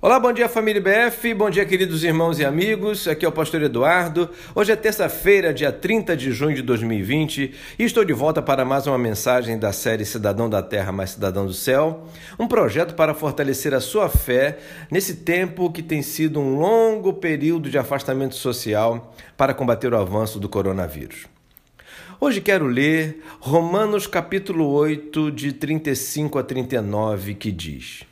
Olá, bom dia família BF, bom dia queridos irmãos e amigos, aqui é o pastor Eduardo. Hoje é terça-feira, dia 30 de junho de 2020 e estou de volta para mais uma mensagem da série Cidadão da Terra mais Cidadão do Céu, um projeto para fortalecer a sua fé nesse tempo que tem sido um longo período de afastamento social para combater o avanço do coronavírus. Hoje quero ler Romanos capítulo 8, de 35 a 39, que diz...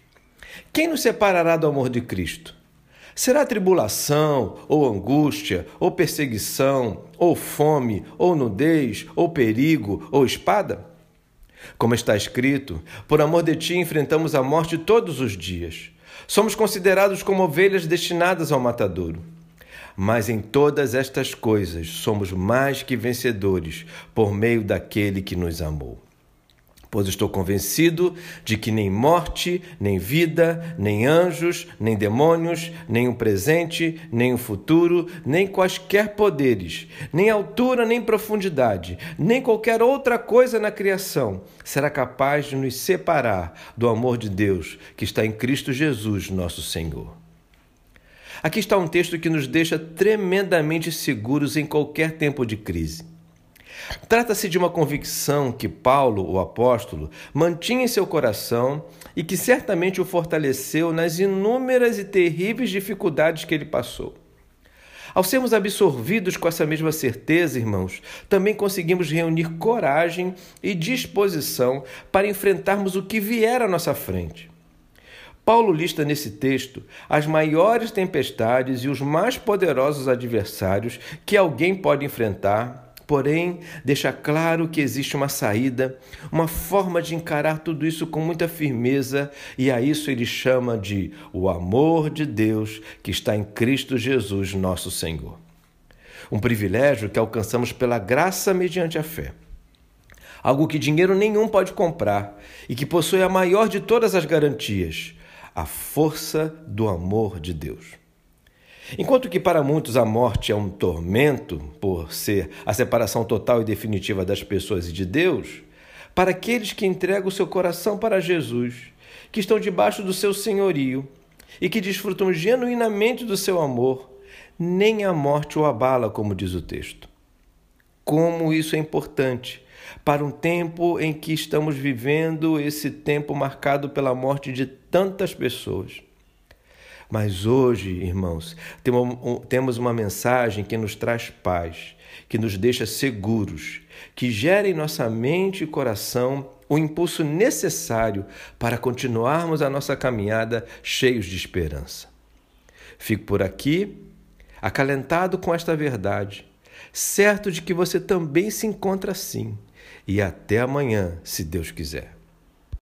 Quem nos separará do amor de Cristo? Será tribulação, ou angústia, ou perseguição, ou fome, ou nudez, ou perigo, ou espada? Como está escrito, por amor de ti enfrentamos a morte todos os dias. Somos considerados como ovelhas destinadas ao matadouro. Mas em todas estas coisas somos mais que vencedores por meio daquele que nos amou pois estou convencido de que nem morte, nem vida, nem anjos, nem demônios, nem o presente, nem o futuro, nem quaisquer poderes, nem altura, nem profundidade, nem qualquer outra coisa na criação será capaz de nos separar do amor de Deus que está em Cristo Jesus, nosso Senhor. Aqui está um texto que nos deixa tremendamente seguros em qualquer tempo de crise. Trata-se de uma convicção que Paulo, o apóstolo, mantinha em seu coração e que certamente o fortaleceu nas inúmeras e terríveis dificuldades que ele passou. Ao sermos absorvidos com essa mesma certeza, irmãos, também conseguimos reunir coragem e disposição para enfrentarmos o que vier à nossa frente. Paulo lista nesse texto as maiores tempestades e os mais poderosos adversários que alguém pode enfrentar Porém, deixa claro que existe uma saída, uma forma de encarar tudo isso com muita firmeza, e a isso ele chama de o amor de Deus que está em Cristo Jesus, nosso Senhor. Um privilégio que alcançamos pela graça mediante a fé. Algo que dinheiro nenhum pode comprar e que possui a maior de todas as garantias: a força do amor de Deus. Enquanto que para muitos a morte é um tormento, por ser a separação total e definitiva das pessoas e de Deus, para aqueles que entregam o seu coração para Jesus, que estão debaixo do seu senhorio e que desfrutam genuinamente do seu amor, nem a morte o abala, como diz o texto. Como isso é importante para um tempo em que estamos vivendo esse tempo marcado pela morte de tantas pessoas. Mas hoje, irmãos, temos uma mensagem que nos traz paz, que nos deixa seguros, que gera em nossa mente e coração o impulso necessário para continuarmos a nossa caminhada cheios de esperança. Fico por aqui, acalentado com esta verdade, certo de que você também se encontra assim. E até amanhã, se Deus quiser.